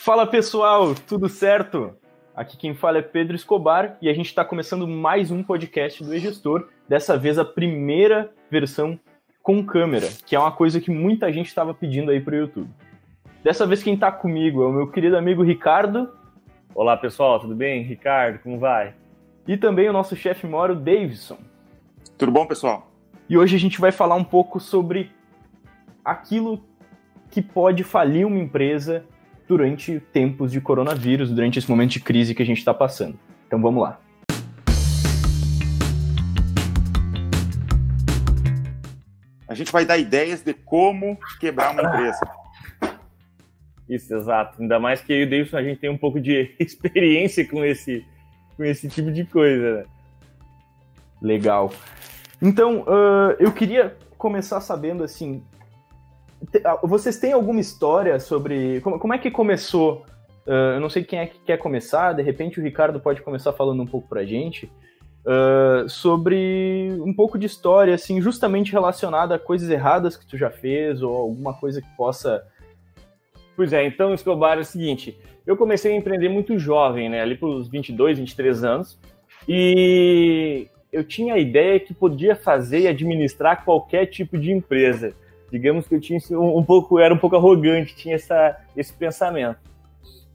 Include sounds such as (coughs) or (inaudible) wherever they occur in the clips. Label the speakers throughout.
Speaker 1: Fala pessoal, tudo certo? Aqui quem fala é Pedro Escobar e a gente está começando mais um podcast do E-Gestor, dessa vez a primeira versão com câmera, que é uma coisa que muita gente estava pedindo aí para o YouTube. Dessa vez quem está comigo é o meu querido amigo Ricardo.
Speaker 2: Olá pessoal, tudo bem? Ricardo, como vai?
Speaker 1: E também o nosso chefe moro, Davidson.
Speaker 3: Tudo bom, pessoal?
Speaker 1: E hoje a gente vai falar um pouco sobre aquilo que pode falir uma empresa durante tempos de coronavírus, durante esse momento de crise que a gente está passando. Então vamos lá.
Speaker 3: A gente vai dar ideias de como quebrar uma empresa. (laughs)
Speaker 2: Isso, exato. Ainda mais que eu e o Davidson, a gente tem um pouco de (laughs) experiência com esse, com esse tipo de coisa. Né?
Speaker 1: Legal. Então, uh, eu queria começar sabendo, assim, vocês têm alguma história sobre como, como é que começou? Uh, eu não sei quem é que quer começar, de repente o Ricardo pode começar falando um pouco pra gente uh, sobre um pouco de história, assim, justamente relacionada a coisas erradas que tu já fez ou alguma coisa que possa.
Speaker 2: Pois é, então, Escobar, é o seguinte: eu comecei a empreender muito jovem, né, ali pelos 22, 23 anos, e eu tinha a ideia que podia fazer e administrar qualquer tipo de empresa digamos que eu tinha um, um pouco, era um pouco arrogante, tinha essa, esse pensamento.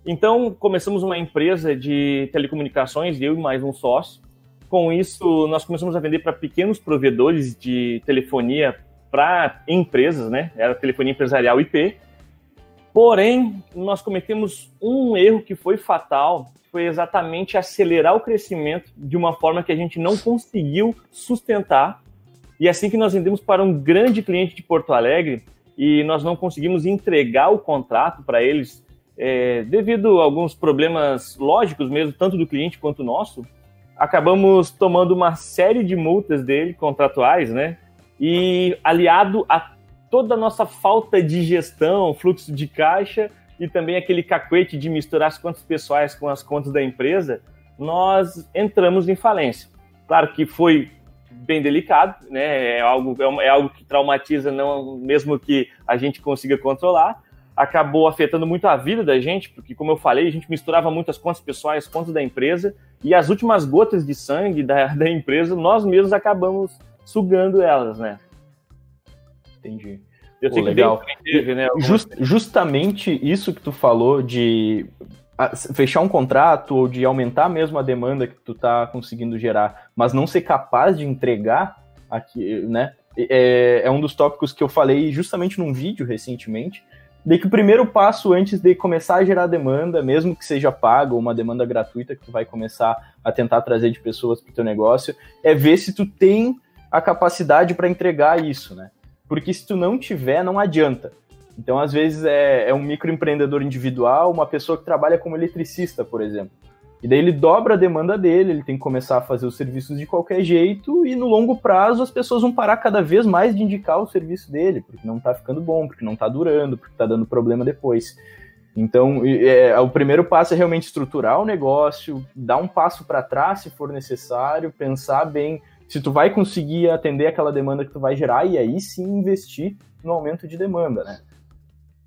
Speaker 2: Então, começamos uma empresa de telecomunicações, eu e mais um sócio. Com isso, nós começamos a vender para pequenos provedores de telefonia para empresas, né? Era telefonia empresarial IP. Porém, nós cometemos um erro que foi fatal, foi exatamente acelerar o crescimento de uma forma que a gente não conseguiu sustentar e assim que nós vendemos para um grande cliente de Porto Alegre e nós não conseguimos entregar o contrato para eles é, devido a alguns problemas lógicos mesmo, tanto do cliente quanto nosso, acabamos tomando uma série de multas dele, contratuais, né? E aliado a toda a nossa falta de gestão, fluxo de caixa e também aquele cacuete de misturar as contas pessoais com as contas da empresa, nós entramos em falência. Claro que foi bem delicado, né? É algo, é, é algo que traumatiza, não mesmo que a gente consiga controlar. Acabou afetando muito a vida da gente, porque, como eu falei, a gente misturava muitas contas pessoais, contas da empresa, e as últimas gotas de sangue da, (laughs) da empresa, nós mesmos acabamos sugando elas, né?
Speaker 1: Entendi. Eu Pô, sei legal. que teve, né? Just, justamente isso que tu falou de fechar um contrato ou de aumentar mesmo a demanda que tu tá conseguindo gerar, mas não ser capaz de entregar aqui, né? É, é um dos tópicos que eu falei justamente num vídeo recentemente, de que o primeiro passo antes de começar a gerar demanda, mesmo que seja paga ou uma demanda gratuita que tu vai começar a tentar trazer de pessoas para o teu negócio, é ver se tu tem a capacidade para entregar isso, né? Porque se tu não tiver, não adianta. Então, às vezes, é, é um microempreendedor individual, uma pessoa que trabalha como eletricista, por exemplo. E daí ele dobra a demanda dele, ele tem que começar a fazer os serviços de qualquer jeito, e no longo prazo as pessoas vão parar cada vez mais de indicar o serviço dele, porque não tá ficando bom, porque não tá durando, porque tá dando problema depois. Então, é, o primeiro passo é realmente estruturar o negócio, dar um passo para trás se for necessário, pensar bem se tu vai conseguir atender aquela demanda que tu vai gerar, e aí sim investir no aumento de demanda, né?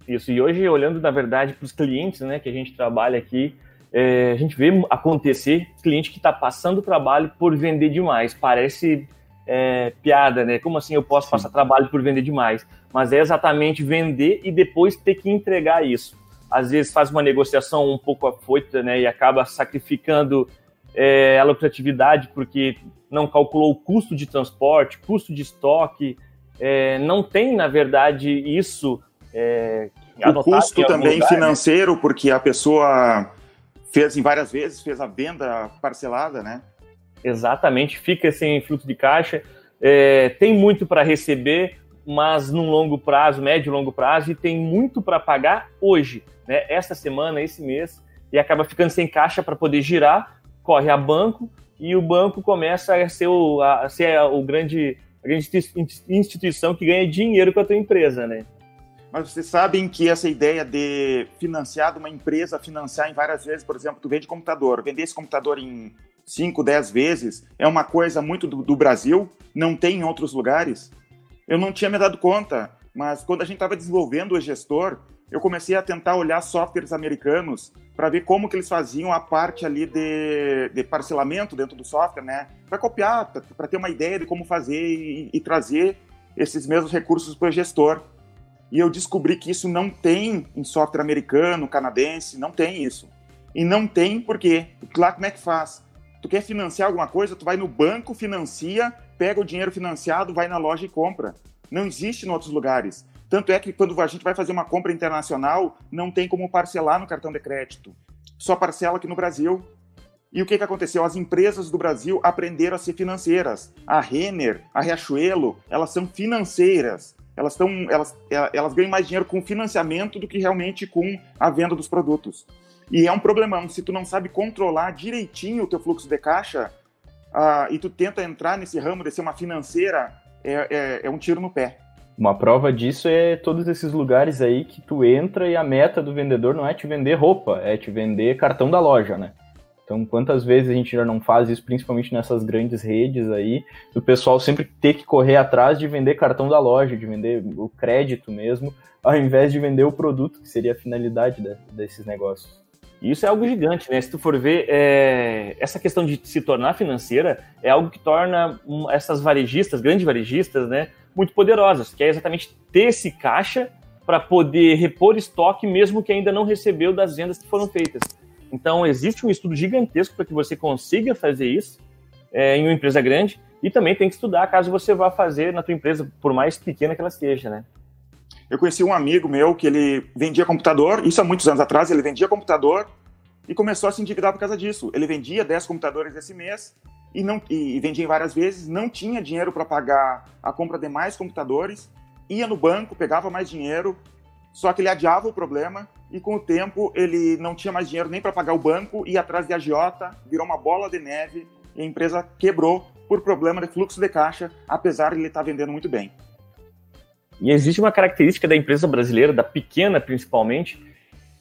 Speaker 2: Isso, e hoje, olhando, na verdade, para os clientes né, que a gente trabalha aqui, é, a gente vê acontecer cliente que está passando trabalho por vender demais. Parece é, piada, né? Como assim eu posso Sim. passar trabalho por vender demais? Mas é exatamente vender e depois ter que entregar isso. Às vezes faz uma negociação um pouco afoita, né? E acaba sacrificando é, a lucratividade porque não calculou o custo de transporte, custo de estoque, é, não tem, na verdade, isso
Speaker 3: é, o custo também lugar, financeiro, né? porque a pessoa fez em várias vezes, fez a venda parcelada, né?
Speaker 2: Exatamente, fica sem fluxo de caixa, é, tem muito para receber, mas num longo prazo, médio e longo prazo, e tem muito para pagar hoje, né? Esta semana, esse mês, e acaba ficando sem caixa para poder girar, corre a banco e o banco começa a ser o, a ser o grande, a grande instituição que ganha dinheiro com a tua empresa, né?
Speaker 3: Mas vocês sabem que essa ideia de financiar de uma empresa, financiar em várias vezes, por exemplo, tu vende computador, vender esse computador em 5, 10 vezes, é uma coisa muito do, do, Brasil, não tem em outros lugares. Eu não tinha me dado conta, mas quando a gente estava desenvolvendo o gestor, eu comecei a tentar olhar softwares americanos para ver como que eles faziam a parte ali de, de parcelamento dentro do software, né? Para copiar, para ter uma ideia de como fazer e, e trazer esses mesmos recursos para o gestor. E eu descobri que isso não tem em software americano, canadense, não tem isso. E não tem porque, lá como é que faz? Tu quer financiar alguma coisa, tu vai no banco, financia, pega o dinheiro financiado, vai na loja e compra. Não existe em outros lugares. Tanto é que quando a gente vai fazer uma compra internacional, não tem como parcelar no cartão de crédito. Só parcela aqui no Brasil. E o que, que aconteceu? As empresas do Brasil aprenderam a ser financeiras. A Renner, a Riachuelo, elas são financeiras. Elas, estão, elas, elas ganham mais dinheiro com financiamento do que realmente com a venda dos produtos. E é um problemão. Se tu não sabe controlar direitinho o teu fluxo de caixa uh, e tu tenta entrar nesse ramo de ser uma financeira, é, é, é um tiro no pé.
Speaker 1: Uma prova disso é todos esses lugares aí que tu entra e a meta do vendedor não é te vender roupa, é te vender cartão da loja, né? Então, quantas vezes a gente já não faz isso, principalmente nessas grandes redes aí, do pessoal sempre ter que correr atrás de vender cartão da loja, de vender o crédito mesmo, ao invés de vender o produto, que seria a finalidade de, desses negócios.
Speaker 2: Isso é algo gigante, né? Se tu for ver, é... essa questão de se tornar financeira é algo que torna essas varejistas, grandes varejistas, né, muito poderosas, que é exatamente ter esse caixa para poder repor estoque mesmo que ainda não recebeu das vendas que foram feitas. Então, existe um estudo gigantesco para que você consiga fazer isso é, em uma empresa grande e também tem que estudar caso você vá fazer na tua empresa, por mais pequena que ela seja, né?
Speaker 3: Eu conheci um amigo meu que ele vendia computador, isso há muitos anos atrás, ele vendia computador e começou a se endividar por causa disso. Ele vendia 10 computadores esse mês e, não, e vendia várias vezes, não tinha dinheiro para pagar a compra de mais computadores, ia no banco, pegava mais dinheiro, só que ele adiava o problema e com o tempo ele não tinha mais dinheiro nem para pagar o banco, ia atrás de agiota, virou uma bola de neve e a empresa quebrou por problema de fluxo de caixa, apesar de ele estar tá vendendo muito bem.
Speaker 2: E existe uma característica da empresa brasileira, da pequena principalmente,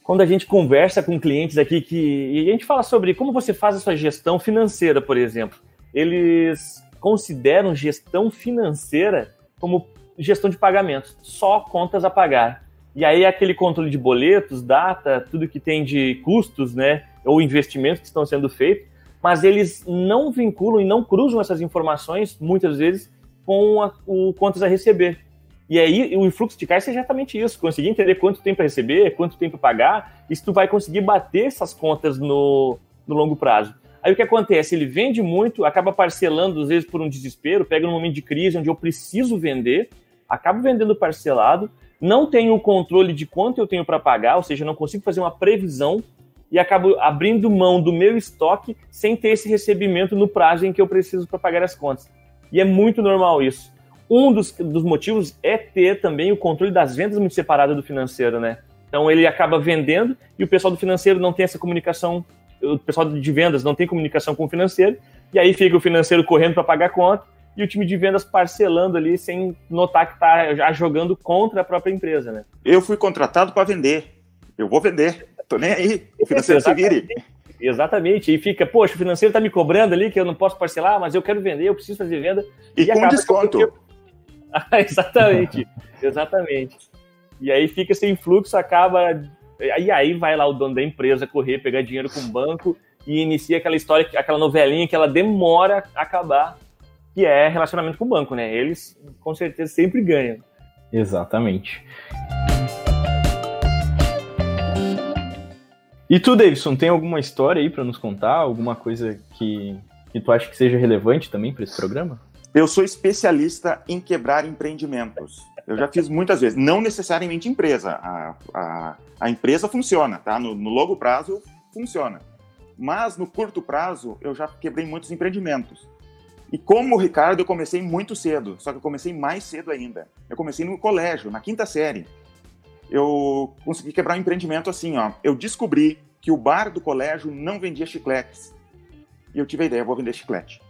Speaker 2: quando a gente conversa com clientes aqui que e a gente fala sobre como você faz a sua gestão financeira, por exemplo, eles consideram gestão financeira como gestão de pagamentos, só contas a pagar. E aí aquele controle de boletos, data, tudo que tem de custos, né, ou investimentos que estão sendo feitos, mas eles não vinculam e não cruzam essas informações muitas vezes com a, o contas a receber. E aí o fluxo de caixa é exatamente isso, conseguir entender quanto tem para receber, quanto tem para pagar, e se tu vai conseguir bater essas contas no, no longo prazo. Aí o que acontece? Ele vende muito, acaba parcelando, às vezes por um desespero, pega num momento de crise onde eu preciso vender, acaba vendendo parcelado, não tenho o controle de quanto eu tenho para pagar, ou seja, não consigo fazer uma previsão e acabo abrindo mão do meu estoque sem ter esse recebimento no prazo em que eu preciso para pagar as contas. E é muito normal isso. Um dos, dos motivos é ter também o controle das vendas muito separado do financeiro, né? Então ele acaba vendendo e o pessoal do financeiro não tem essa comunicação, o pessoal de vendas não tem comunicação com o financeiro, e aí fica o financeiro correndo para pagar a conta e o time de vendas parcelando ali sem notar que está já jogando contra a própria empresa, né?
Speaker 3: Eu fui contratado para vender. Eu vou vender. Tô nem aí. O financeiro se vire.
Speaker 2: Exatamente. E fica, poxa, o financeiro está me cobrando ali que eu não posso parcelar, mas eu quero vender, eu preciso fazer venda.
Speaker 3: E, e com desconto. Eu... (laughs)
Speaker 2: exatamente, exatamente. E aí fica sem fluxo, acaba. E aí vai lá o dono da empresa correr, pegar dinheiro com o banco e inicia aquela história, aquela novelinha que ela demora a acabar, que é relacionamento com o banco, né? Eles com certeza sempre ganham.
Speaker 1: Exatamente. E tu, Davidson, tem alguma história aí para nos contar? Alguma coisa que, que tu acha que seja relevante também para esse programa?
Speaker 3: Eu sou especialista em quebrar empreendimentos. Eu já fiz muitas vezes. Não necessariamente empresa. A, a, a empresa funciona, tá? No, no longo prazo, funciona. Mas no curto prazo, eu já quebrei muitos empreendimentos. E como o Ricardo, eu comecei muito cedo. Só que eu comecei mais cedo ainda. Eu comecei no colégio, na quinta série. Eu consegui quebrar um empreendimento assim, ó. Eu descobri que o bar do colégio não vendia chicletes. E eu tive a ideia, vou vender chiclete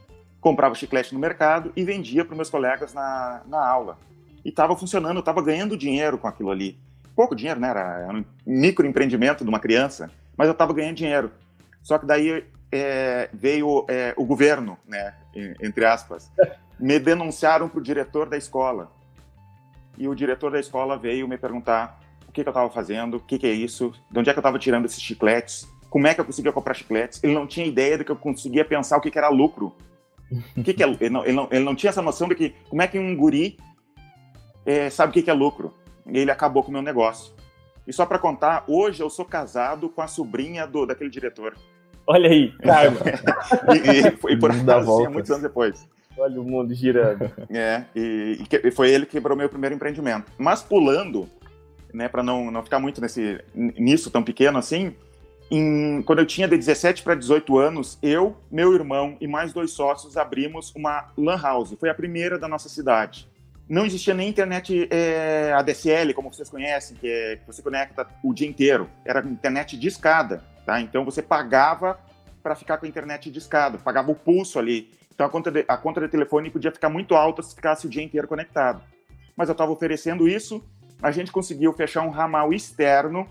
Speaker 3: comprava chiclete no mercado e vendia para meus colegas na, na aula. E estava funcionando, estava ganhando dinheiro com aquilo ali. Pouco dinheiro, né? Era um microempreendimento de uma criança, mas eu estava ganhando dinheiro. Só que daí é, veio é, o governo, né? Entre aspas, me denunciaram para o diretor da escola. E o diretor da escola veio me perguntar o que, que eu estava fazendo, o que, que é isso, de onde é que eu estava tirando esses chicletes, como é que eu conseguia comprar chicletes. Ele não tinha ideia de que eu conseguia pensar o que, que era lucro. O que, que é, ele, não, ele, não, ele não tinha essa noção de que como é que um guri é, sabe o que, que é lucro. E ele acabou com o meu negócio. E só para contar, hoje eu sou casado com a sobrinha do, daquele diretor.
Speaker 2: Olha aí, karma. (laughs)
Speaker 3: e, e, foi por acaso, assim, muitos anos depois.
Speaker 2: Olha o mundo girando.
Speaker 3: É, e, e, foi ele que quebrou meu primeiro empreendimento. Mas pulando, né, para não, não ficar muito nesse, nisso tão pequeno assim, em, quando eu tinha de 17 para 18 anos, eu, meu irmão e mais dois sócios abrimos uma lan house. Foi a primeira da nossa cidade. Não existia nem internet é, ADSL, como vocês conhecem, que, é, que você conecta o dia inteiro. Era internet de escada, tá? Então você pagava para ficar com a internet de escada, pagava o pulso ali. Então a conta, de, a conta de telefone podia ficar muito alta se ficasse o dia inteiro conectado. Mas eu estava oferecendo isso, a gente conseguiu fechar um ramal externo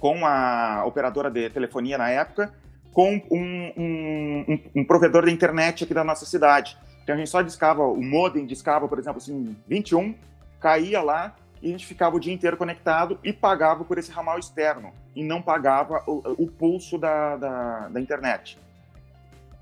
Speaker 3: com a operadora de telefonia na época, com um, um, um, um provedor da internet aqui da nossa cidade. Então a gente só discava, o modem discava, por exemplo, assim, 21, caía lá e a gente ficava o dia inteiro conectado e pagava por esse ramal externo e não pagava o, o pulso da, da, da internet.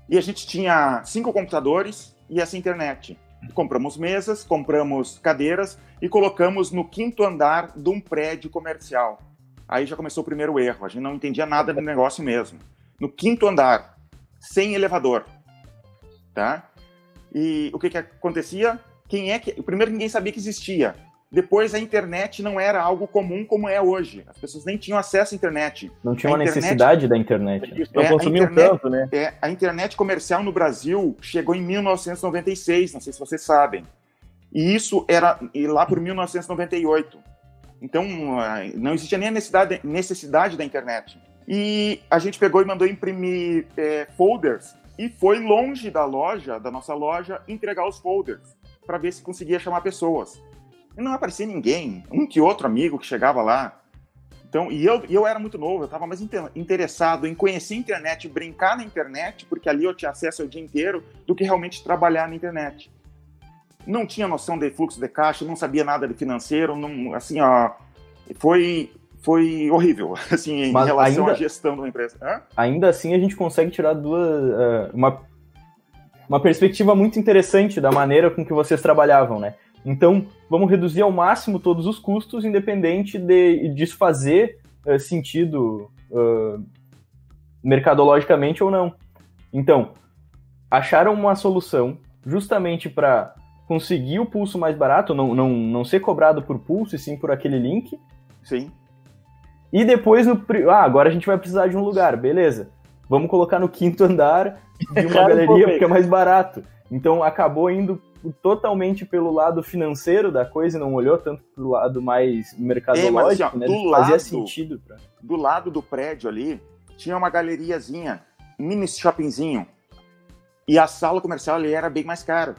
Speaker 3: E a gente tinha cinco computadores e essa internet. Compramos mesas, compramos cadeiras e colocamos no quinto andar de um prédio comercial. Aí já começou o primeiro erro, a gente não entendia nada do negócio mesmo. No quinto andar, sem elevador, tá? E o que que acontecia? Quem é que... Primeiro ninguém sabia que existia. Depois, a internet não era algo comum como é hoje. As pessoas nem tinham acesso à internet.
Speaker 1: Não tinha a uma internet, necessidade da internet.
Speaker 3: Não é, consumiam internet, tanto, né? É, a internet comercial no Brasil chegou em 1996, não sei se vocês sabem. E isso era e lá por 1998. Então, não existia nem a necessidade, necessidade da internet. E a gente pegou e mandou imprimir é, folders e foi longe da loja, da nossa loja, entregar os folders para ver se conseguia chamar pessoas. E não aparecia ninguém, um que outro amigo que chegava lá. Então, e eu, eu era muito novo, eu estava mais interessado em conhecer a internet, brincar na internet, porque ali eu tinha acesso o dia inteiro, do que realmente trabalhar na internet. Não tinha noção de fluxo de caixa, não sabia nada de financeiro, não, assim, ó, foi, foi horrível, (laughs) assim, em Mas relação ainda, à gestão de uma empresa. Hã?
Speaker 1: Ainda assim, a gente consegue tirar duas, uh, uma, uma perspectiva muito interessante da maneira com que vocês trabalhavam, né? Então, vamos reduzir ao máximo todos os custos, independente de disso fazer uh, sentido uh, mercadologicamente ou não. Então, acharam uma solução justamente para conseguir o pulso mais barato, não, não, não ser cobrado por pulso, e sim por aquele link.
Speaker 3: Sim.
Speaker 1: E depois, no, ah, agora a gente vai precisar de um lugar, beleza. Vamos colocar no quinto andar de uma galeria porque é mais barato. Então acabou indo totalmente pelo lado financeiro da coisa e não olhou tanto pelo lado mais mercadológico, é, assim, né?
Speaker 3: Do Fazia lado, sentido. Pra... Do lado do prédio ali, tinha uma galeriazinha, mini shoppingzinho. E a sala comercial ali era bem mais cara.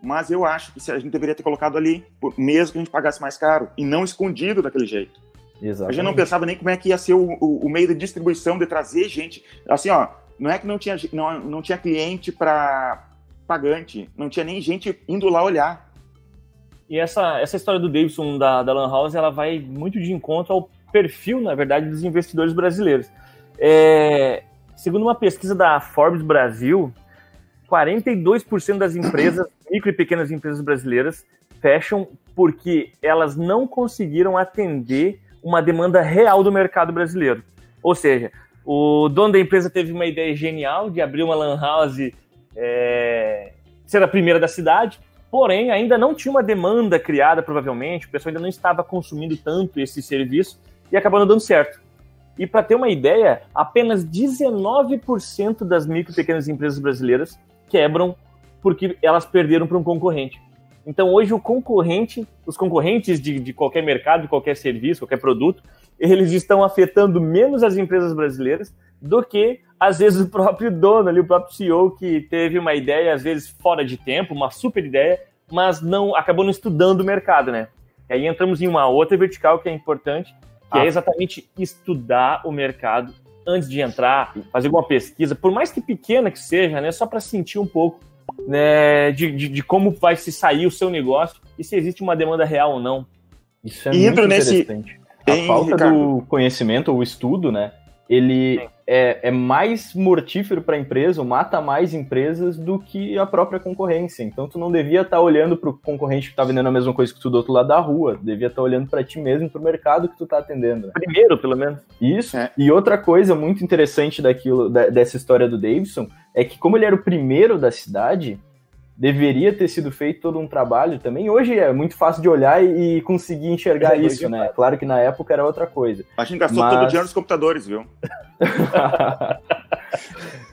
Speaker 3: Mas eu acho que a gente deveria ter colocado ali, mesmo que a gente pagasse mais caro, e não escondido daquele jeito. Exatamente. A gente não pensava nem como é que ia ser o, o, o meio de distribuição, de trazer gente. Assim, ó, não é que não tinha, não, não tinha cliente para pagante, não tinha nem gente indo lá olhar.
Speaker 2: E essa, essa história do Davidson da, da Lan House, ela vai muito de encontro ao perfil, na verdade, dos investidores brasileiros. É, segundo uma pesquisa da Forbes Brasil, 42% das empresas, (coughs) micro e pequenas empresas brasileiras, fecham porque elas não conseguiram atender uma demanda real do mercado brasileiro. Ou seja, o dono da empresa teve uma ideia genial de abrir uma lan house é, ser a primeira da cidade, porém ainda não tinha uma demanda criada, provavelmente, o pessoal ainda não estava consumindo tanto esse serviço e acabou não dando certo. E para ter uma ideia, apenas 19% das micro e pequenas empresas brasileiras quebram porque elas perderam para um concorrente. Então hoje o concorrente, os concorrentes de, de qualquer mercado, de qualquer serviço, qualquer produto, eles estão afetando menos as empresas brasileiras do que, às vezes, o próprio dono ali, o próprio CEO que teve uma ideia, às vezes, fora de tempo, uma super ideia, mas não acabou não estudando o mercado, né? E aí entramos em uma outra vertical que é importante, que é ah. é exatamente estudar o mercado antes de entrar, fazer alguma pesquisa, por mais que pequena que seja, né? Só para sentir um pouco né, de, de, de, como vai se sair o seu negócio e se existe uma demanda real ou não.
Speaker 3: Isso é e muito nesse,
Speaker 1: a falta Ricardo. do conhecimento ou estudo, né? Ele é, é, mais mortífero para a empresa, mata mais empresas do que a própria concorrência. Então tu não devia estar tá olhando para o concorrente que está vendendo a mesma coisa que tu do outro lado da rua, devia estar tá olhando para ti mesmo, para o mercado que tu está atendendo. Né?
Speaker 2: Primeiro, pelo menos.
Speaker 1: Isso. É. E outra coisa muito interessante daquilo, da, dessa história do Davidson é que como ele era o primeiro da cidade, deveria ter sido feito todo um trabalho também. Hoje é muito fácil de olhar e, conseguir enxergar é, isso, né? Claro que na época era outra coisa.
Speaker 3: A gente gastou Mas... todo o dinheiro nos computadores, viu? (laughs)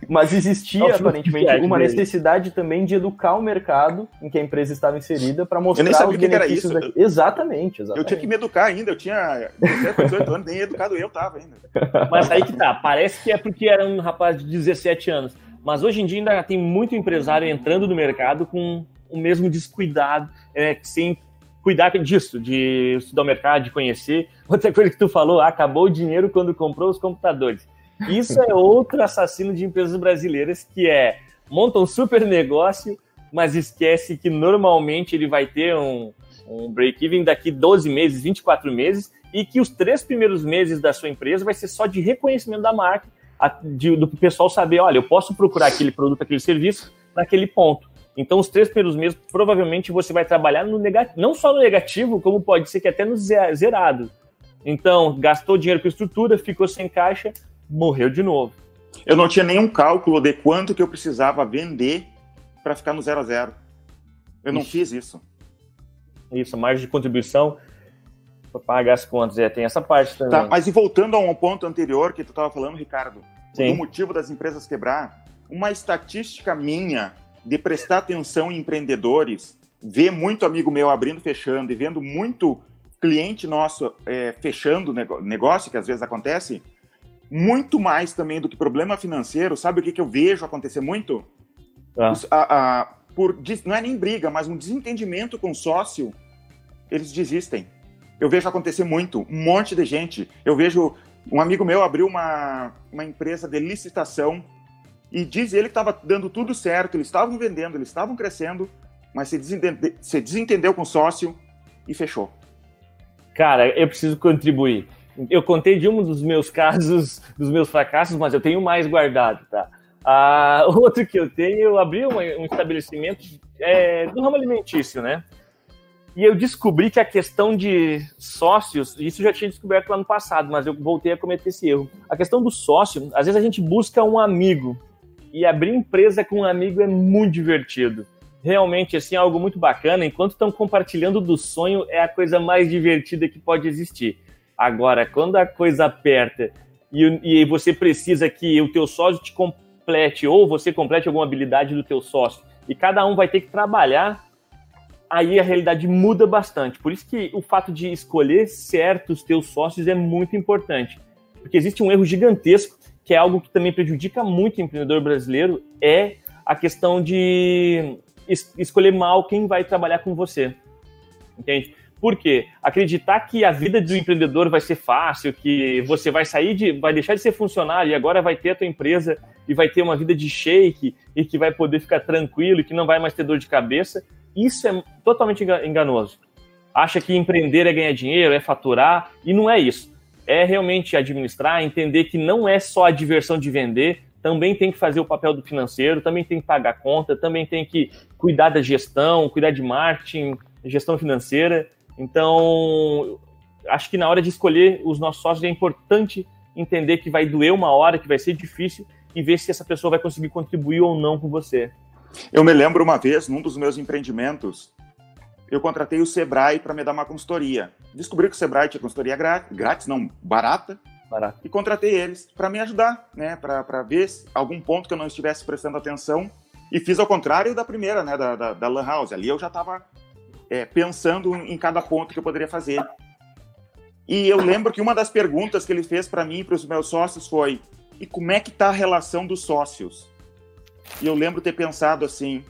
Speaker 1: Mas existia, aparentemente, uma necessidade também de educar o mercado em que a empresa estava inserida para mostrar eu nem sabia
Speaker 3: os benefícios
Speaker 1: que era isso. Exatamente, exatamente.
Speaker 3: Eu tinha que me educar ainda, eu tinha 18 anos, nem educado eu tava ainda.
Speaker 2: Mas aí que tá, parece que é porque era um rapaz de 17 anos mas hoje em dia ainda tem muito empresário entrando no mercado com o mesmo descuidado, é, sem cuidar disso, de estudar o mercado, de conhecer. (laughs) Outra coisa que tu falou, acabou o dinheiro quando comprou os computadores. Isso é outro assassino de empresas brasileiras que é monta um super negócio, mas esquece que normalmente ele vai ter um, um break-even daqui 12 meses, 24 meses, e que os três primeiros meses da sua empresa vai ser só de reconhecimento da marca de, do pessoal saber, olha, eu posso procurar aquele produto, aquele serviço naquele ponto. Então, os três primeiros meses, provavelmente você vai trabalhar no negativo, não só no negativo, como pode ser que até no zerado. Então, gastou dinheiro com estrutura, ficou sem caixa, morreu de novo.
Speaker 3: Eu não tinha nenhum cálculo de quanto que eu precisava vender para ficar no zero a zero. Eu não fiz isso.
Speaker 2: Isso, margem de contribuição pagar as contas, é, tem essa parte também. Tá,
Speaker 3: mas e voltando a um ponto anterior que tu estava falando, Ricardo, Sim. do motivo das empresas quebrar, uma estatística minha de prestar atenção em empreendedores, ver muito amigo meu abrindo, fechando e vendo muito cliente nosso é, fechando negócio, que às vezes acontece, muito mais também do que problema financeiro, sabe o que, que eu vejo acontecer muito? Ah. Os, a, a, por, não é nem briga, mas um desentendimento com o sócio, eles desistem. Eu vejo acontecer muito, um monte de gente. Eu vejo um amigo meu abriu uma, uma empresa de licitação e diz ele que estava dando tudo certo, eles estavam vendendo, eles estavam crescendo, mas se, desentende, se desentendeu com o sócio e fechou.
Speaker 2: Cara, eu preciso contribuir. Eu contei de um dos meus casos, dos meus fracassos, mas eu tenho mais guardado, tá? Ah, (laughs) outro que eu tenho, eu abri um, um estabelecimento é, do ramo alimentício, né? E eu descobri que a questão de sócios, isso eu já tinha descoberto lá no passado, mas eu voltei a cometer esse erro. A questão do sócio, às vezes a gente busca um amigo. E abrir empresa com um amigo é muito divertido. Realmente, assim, é algo muito bacana. Enquanto estão compartilhando do sonho, é a coisa mais divertida que pode existir. Agora, quando a coisa aperta e, e você precisa que o teu sócio te complete, ou você complete alguma habilidade do teu sócio, e cada um vai ter que trabalhar aí a realidade muda bastante. Por isso que o fato de escolher certos teus sócios é muito importante. Porque existe um erro gigantesco, que é algo que também prejudica muito o empreendedor brasileiro, é a questão de es escolher mal quem vai trabalhar com você. Entende? Por quê? Acreditar que a vida do empreendedor vai ser fácil, que você vai sair de. vai deixar de ser funcionário e agora vai ter a tua empresa e vai ter uma vida de shake e que vai poder ficar tranquilo e que não vai mais ter dor de cabeça. Isso é totalmente enganoso. Acha que empreender é ganhar dinheiro, é faturar, e não é isso. É realmente administrar, entender que não é só a diversão de vender, também tem que fazer o papel do financeiro, também tem que pagar conta, também tem que cuidar da gestão, cuidar de marketing, gestão financeira. Então, acho que na hora de escolher os nossos sócios é importante entender que vai doer uma hora, que vai ser difícil, e ver se essa pessoa vai conseguir contribuir ou não com você.
Speaker 3: Eu me lembro uma vez, num dos meus empreendimentos, eu contratei o Sebrae para me dar uma consultoria. Descobri que o Sebrae tinha consultoria grátis, não, barata,
Speaker 2: barata.
Speaker 3: e contratei eles para me ajudar, né, para ver algum ponto que eu não estivesse prestando atenção. E fiz ao contrário da primeira, né, da, da, da Lan House. Ali eu já estava é, pensando em cada ponto que eu poderia fazer. E eu lembro que uma das perguntas que ele fez para mim e para os meus sócios foi: e como é que está a relação dos sócios? E eu lembro ter pensado assim,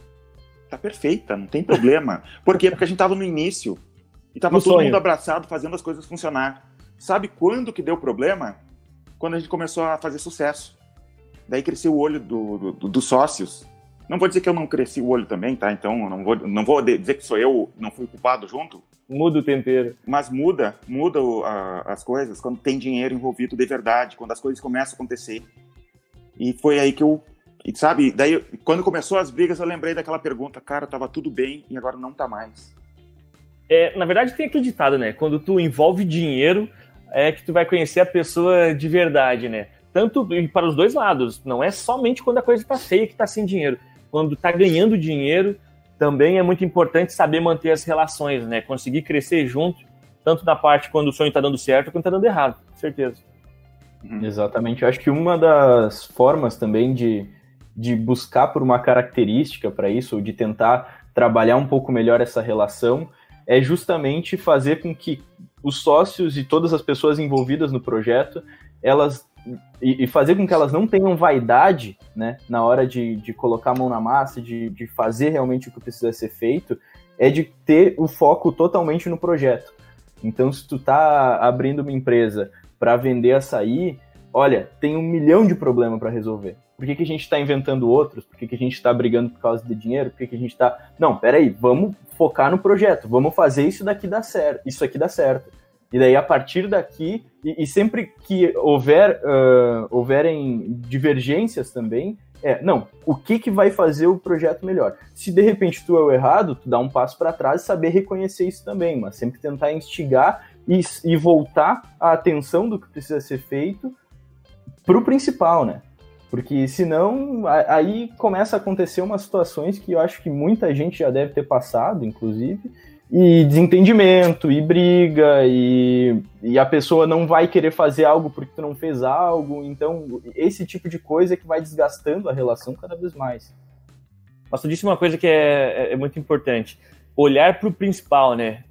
Speaker 3: tá perfeita, não tem problema. Por quê? Porque a gente tava no início e tava no todo sonho. mundo abraçado fazendo as coisas funcionar. Sabe quando que deu problema? Quando a gente começou a fazer sucesso. Daí cresceu o olho do, do, dos sócios. Não vou dizer que eu não cresci o olho também, tá? Então não vou, não vou dizer que sou eu, não fui culpado junto.
Speaker 2: Muda o tempero.
Speaker 3: Mas muda, muda a, as coisas quando tem dinheiro envolvido de verdade, quando as coisas começam a acontecer. E foi aí que eu, sabe, daí quando começou as brigas eu lembrei daquela pergunta, cara, tava tudo bem e agora não tá mais.
Speaker 2: É, na verdade tem acreditado, né? Quando tu envolve dinheiro, é que tu vai conhecer a pessoa de verdade, né? Tanto para os dois lados, não é somente quando a coisa tá feia que tá sem dinheiro. Quando tá ganhando dinheiro, também é muito importante saber manter as relações, né? Conseguir crescer junto, tanto na parte quando o sonho está dando certo quanto está dando errado, com certeza.
Speaker 1: Uhum. Exatamente. Eu acho que uma das formas também de, de buscar por uma característica para isso, ou de tentar trabalhar um pouco melhor essa relação, é justamente fazer com que os sócios e todas as pessoas envolvidas no projeto, elas e, fazer com que elas não tenham vaidade, né, na hora de, de colocar a mão na massa, de, de fazer realmente o que precisa ser feito, é de ter o foco totalmente no projeto. Então, se tu tá abrindo uma empresa para vender açaí, olha, tem um milhão de problemas para resolver. Por que, que a gente está inventando outros? Por que, que a gente está brigando por causa de dinheiro? Por que, que a gente está. Não, peraí, vamos focar no projeto, vamos fazer isso daqui dar certo, isso aqui dar certo. E daí, a partir daqui, e, e sempre que houver uh, houverem divergências também, é, não, o que, que vai fazer o projeto melhor? Se de repente tu é o errado, tu dá um passo para trás e saber reconhecer isso também, mas sempre tentar instigar e, e voltar a atenção do que precisa ser feito pro principal, né? Porque senão aí começa a acontecer umas situações que eu acho que muita gente já deve ter passado, inclusive, e desentendimento, e briga, e, e a pessoa não vai querer fazer algo porque tu não fez algo. Então, esse tipo de coisa é que vai desgastando a relação cada vez mais.
Speaker 2: Mas tu disse uma coisa que é, é, é muito importante: olhar para o principal, né?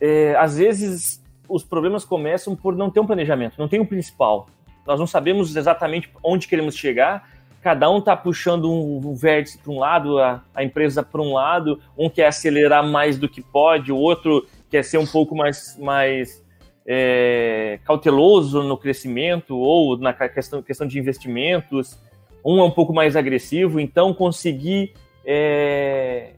Speaker 2: É, às vezes os problemas começam por não ter um planejamento, não tem um principal. Nós não sabemos exatamente onde queremos chegar. Cada um está puxando um, um vértice para um lado, a, a empresa para um lado, um quer acelerar mais do que pode, o outro quer ser um pouco mais, mais é, cauteloso no crescimento ou na questão, questão de investimentos, um é um pouco mais agressivo, então conseguir é,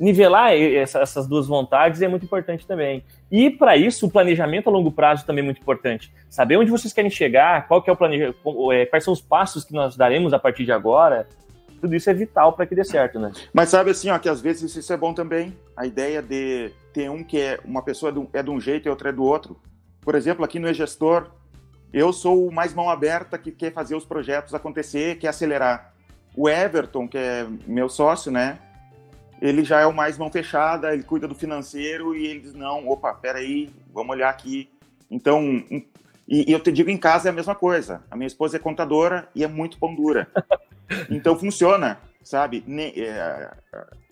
Speaker 2: nivelar essas duas vontades é muito importante também. E para isso, o planejamento a longo prazo também é muito importante. Saber onde vocês querem chegar, qual que é o planejamento, é, quais são os passos que nós daremos a partir de agora. Tudo isso é vital para que dê certo, né?
Speaker 3: Mas sabe assim, ó, que às vezes isso é bom também. A ideia de ter um que é uma pessoa é de um jeito e outra é do outro. Por exemplo, aqui no e-gestor, eu sou o mais mão aberta que quer fazer os projetos acontecer, quer acelerar. O Everton, que é meu sócio, né? Ele já é o mais mão fechada, ele cuida do financeiro e ele diz, não, opa, peraí, vamos olhar aqui. Então, e, e, eu te digo, em casa é a mesma coisa. A minha esposa é contadora e é muito pão dura. (laughs) Então, funciona, sabe? Ne, é,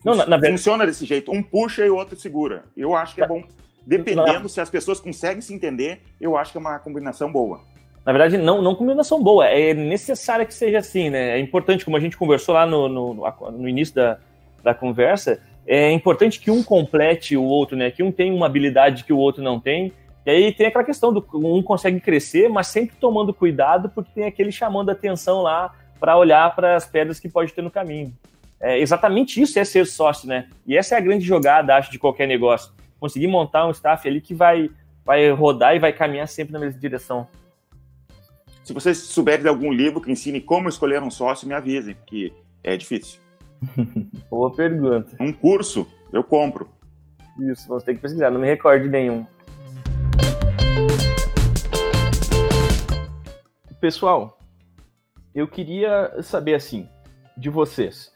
Speaker 3: não, na, na funciona desse jeito. Um puxa e o outro segura. Eu acho que é bom. Dependendo se as pessoas conseguem se entender, eu acho que é uma combinação boa.
Speaker 2: Na verdade, não, não combinação boa, é necessário que seja assim, né? É importante, como a gente conversou lá no, no, no início da, da conversa, é importante que um complete o outro, né? Que um tem uma habilidade que o outro não tem. E aí tem aquela questão do um consegue crescer, mas sempre tomando cuidado, porque tem aquele chamando atenção lá para olhar para as pedras que pode ter no caminho. É, exatamente isso é ser sócio, né? E essa é a grande jogada, acho, de qualquer negócio. Conseguir montar um staff ali que vai, vai rodar e vai caminhar sempre na mesma direção.
Speaker 3: Se vocês souberem de algum livro que ensine como escolher um sócio, me avisem, porque é difícil. (laughs)
Speaker 2: Boa pergunta.
Speaker 3: Um curso, eu compro.
Speaker 2: Isso, você tem que pesquisar, não me recordo de nenhum.
Speaker 1: Pessoal, eu queria saber assim, de vocês.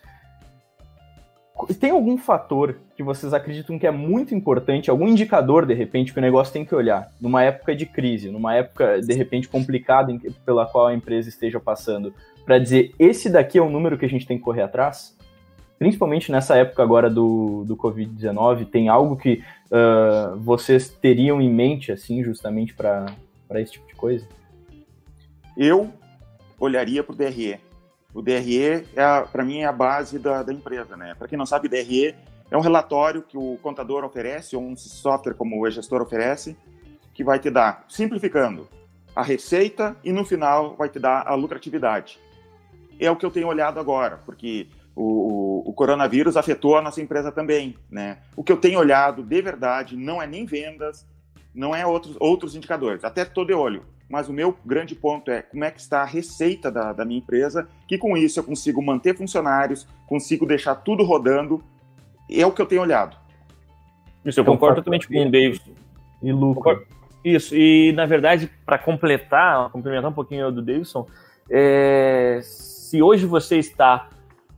Speaker 1: Tem algum fator que vocês acreditam que é muito importante, algum indicador, de repente, que o negócio tem que olhar, numa época de crise, numa época, de repente, complicada pela qual a empresa esteja passando, para dizer, esse daqui é o número que a gente tem que correr atrás? Principalmente nessa época agora do, do Covid-19, tem algo que uh, vocês teriam em mente, assim, justamente para esse tipo de coisa?
Speaker 3: Eu olharia para o DRE. O DRE, é para mim, é a base da, da empresa, né? Para quem não sabe, DRE é um relatório que o contador oferece, ou um software como o e-gestor oferece, que vai te dar, simplificando, a receita e no final vai te dar a lucratividade. É o que eu tenho olhado agora, porque o, o, coronavírus afetou a nossa empresa também, né? O que eu tenho olhado de verdade não é nem vendas, não é outros, outros indicadores, até todo de olho. Mas o meu grande ponto é como é que está a receita da, da minha empresa, que com isso eu consigo manter funcionários, consigo deixar tudo rodando. É o que eu tenho olhado.
Speaker 2: Isso, eu concordo totalmente com o Davidson.
Speaker 1: E lucro.
Speaker 2: Isso, e na verdade, para completar, complementar um pouquinho do Davidson, é, se hoje você está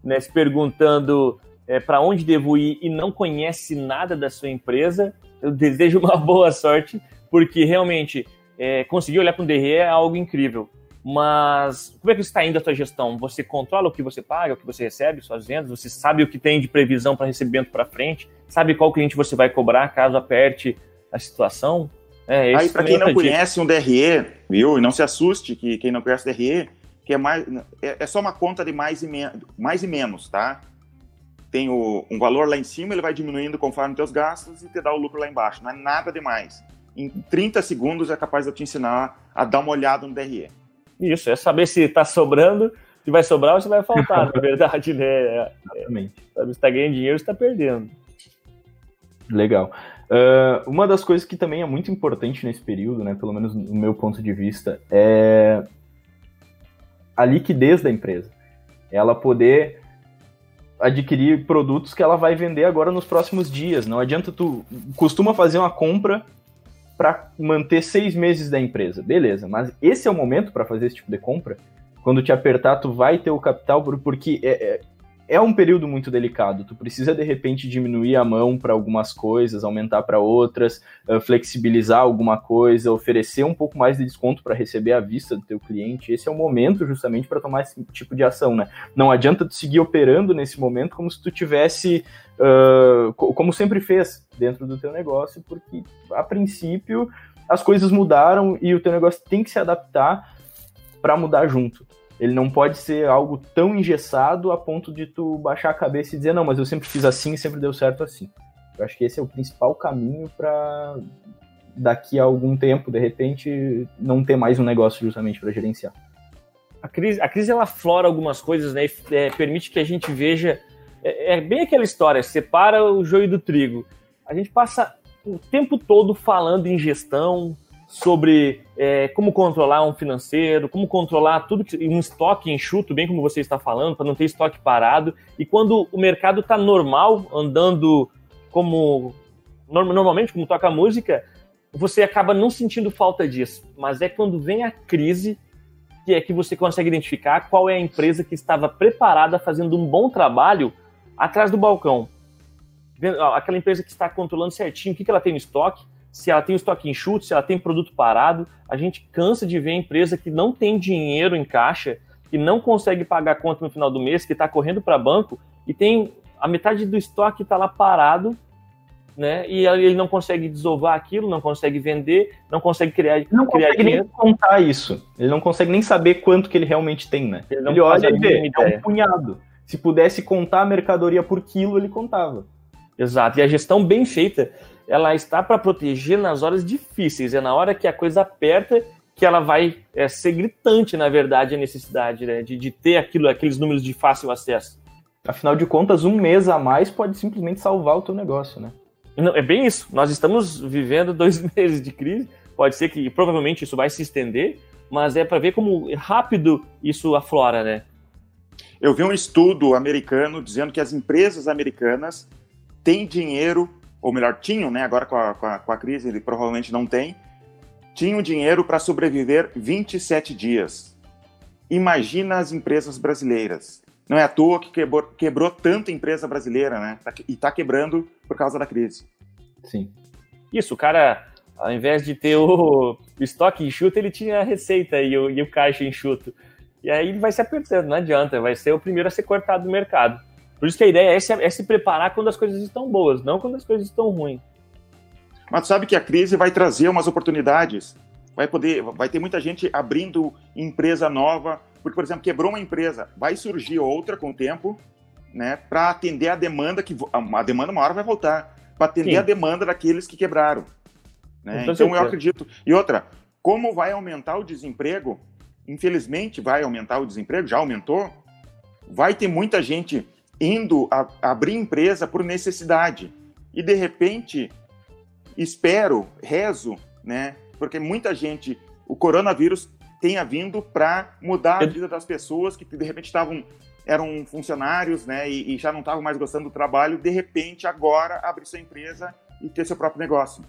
Speaker 2: né, se perguntando é, para onde devo ir e não conhece nada da sua empresa, eu desejo uma (laughs) boa sorte, porque realmente é, conseguir olhar para um DRE é algo incrível. Mas como é que está indo a sua gestão? Você controla o que você paga, o que você recebe, suas vendas? Você sabe o que tem de previsão para recebimento para frente? Sabe qual cliente você vai cobrar caso aperte a situação?
Speaker 3: É, Aí, para quem não conhece um DRE, viu? E não se assuste que quem não conhece DRE, que é mais é, é só uma conta de mais e, mais e menos, tá? Tem o, um valor lá em cima, ele vai diminuindo conforme teus gastos e te dá o lucro lá embaixo. Não é nada demais. Em 30 segundos é capaz de eu te ensinar a dar uma olhada no DRE.
Speaker 2: Isso, é saber se está sobrando, se vai sobrar ou se vai faltar, na verdade, né? (laughs)
Speaker 1: Exatamente.
Speaker 2: Se está ganhando dinheiro, está perdendo.
Speaker 1: Legal. Uh, uma das coisas que também é muito importante nesse período, né, pelo menos no meu ponto de vista, é a liquidez da empresa. Ela poder adquirir produtos que ela vai vender agora nos próximos dias. Não adianta tu costuma fazer uma compra para manter seis meses da empresa, beleza? Mas esse é o momento para fazer esse tipo de compra. Quando te apertar, tu vai ter o capital porque é, é é um período muito delicado. Tu precisa de repente diminuir a mão para algumas coisas, aumentar para outras, uh, flexibilizar alguma coisa, oferecer um pouco mais de desconto para receber a vista do teu cliente. Esse é o momento justamente para tomar esse tipo de ação, né? Não adianta tu seguir operando nesse momento como se tu tivesse, uh, como sempre fez dentro do teu negócio, porque a princípio as coisas mudaram e o teu negócio tem que se adaptar para mudar junto. Ele não pode ser algo tão engessado a ponto de tu baixar a cabeça e dizer, não, mas eu sempre fiz assim e sempre deu certo assim. Eu acho que esse é o principal caminho para daqui a algum tempo, de repente, não ter mais um negócio justamente para gerenciar.
Speaker 2: A crise, a crise ela flora algumas coisas, né? E, é, permite que a gente veja. É, é bem aquela história, separa o joio do trigo. A gente passa o tempo todo falando em gestão, sobre é, como controlar um financeiro, como controlar tudo que, um estoque enxuto, bem como você está falando, para não ter estoque parado. E quando o mercado está normal, andando como normalmente, como toca a música, você acaba não sentindo falta disso. Mas é quando vem a crise que é que você consegue identificar qual é a empresa que estava preparada fazendo um bom trabalho atrás do balcão. Aquela empresa que está controlando certinho o que ela tem no estoque, se ela tem o estoque enxuto, se ela tem produto parado. A gente cansa de ver empresa que não tem dinheiro em caixa, que não consegue pagar a conta no final do mês, que está correndo para banco e tem a metade do estoque está lá parado, né? E ele não consegue desovar aquilo, não consegue vender, não consegue criar,
Speaker 1: não
Speaker 2: criar
Speaker 1: consegue dinheiro. nem contar isso. Ele não consegue nem saber quanto que ele realmente tem, né? Ele, ele olha e vê, é um punhado. Se pudesse contar a mercadoria por quilo, ele contava.
Speaker 2: Exato. E a gestão bem feita ela está para proteger nas horas difíceis. É na hora que a coisa aperta que ela vai é, ser gritante, na verdade, a necessidade né, de, de ter aquilo, aqueles números de fácil acesso.
Speaker 1: Afinal de contas, um mês a mais pode simplesmente salvar o teu negócio, né?
Speaker 2: Não, é bem isso. Nós estamos vivendo (laughs) dois meses de crise. Pode ser que provavelmente isso vai se estender, mas é para ver como rápido isso aflora, né?
Speaker 3: Eu vi um estudo americano dizendo que as empresas americanas têm dinheiro ou melhor, tinham, né? Agora com a, com a, com a crise ele provavelmente não tem, tinham dinheiro para sobreviver 27 dias. Imagina as empresas brasileiras. Não é à toa que quebrou, quebrou tanta empresa brasileira, né? Tá e está quebrando por causa da crise.
Speaker 2: Sim. Isso, o cara, ao invés de ter o estoque enxuto, ele tinha a receita e o, e o caixa enxuto. E aí ele vai se apertando, não adianta, vai ser o primeiro a ser cortado do mercado. Por isso que a ideia é se, é se preparar quando as coisas estão boas, não quando as coisas estão ruins.
Speaker 3: Mas sabe que a crise vai trazer umas oportunidades. Vai poder, vai ter muita gente abrindo empresa nova, porque por exemplo quebrou uma empresa, vai surgir outra com o tempo, né, para atender a demanda que a demanda uma hora vai voltar, para atender Sim. a demanda daqueles que quebraram. Né? Então eu acredito. E outra, como vai aumentar o desemprego? Infelizmente vai aumentar o desemprego, já aumentou. Vai ter muita gente indo a, abrir empresa por necessidade. E de repente, espero, rezo, né? Porque muita gente, o coronavírus tenha vindo para mudar a vida das pessoas que de repente estavam eram funcionários, né, e, e já não estavam mais gostando do trabalho, de repente agora abrir sua empresa e ter seu próprio negócio.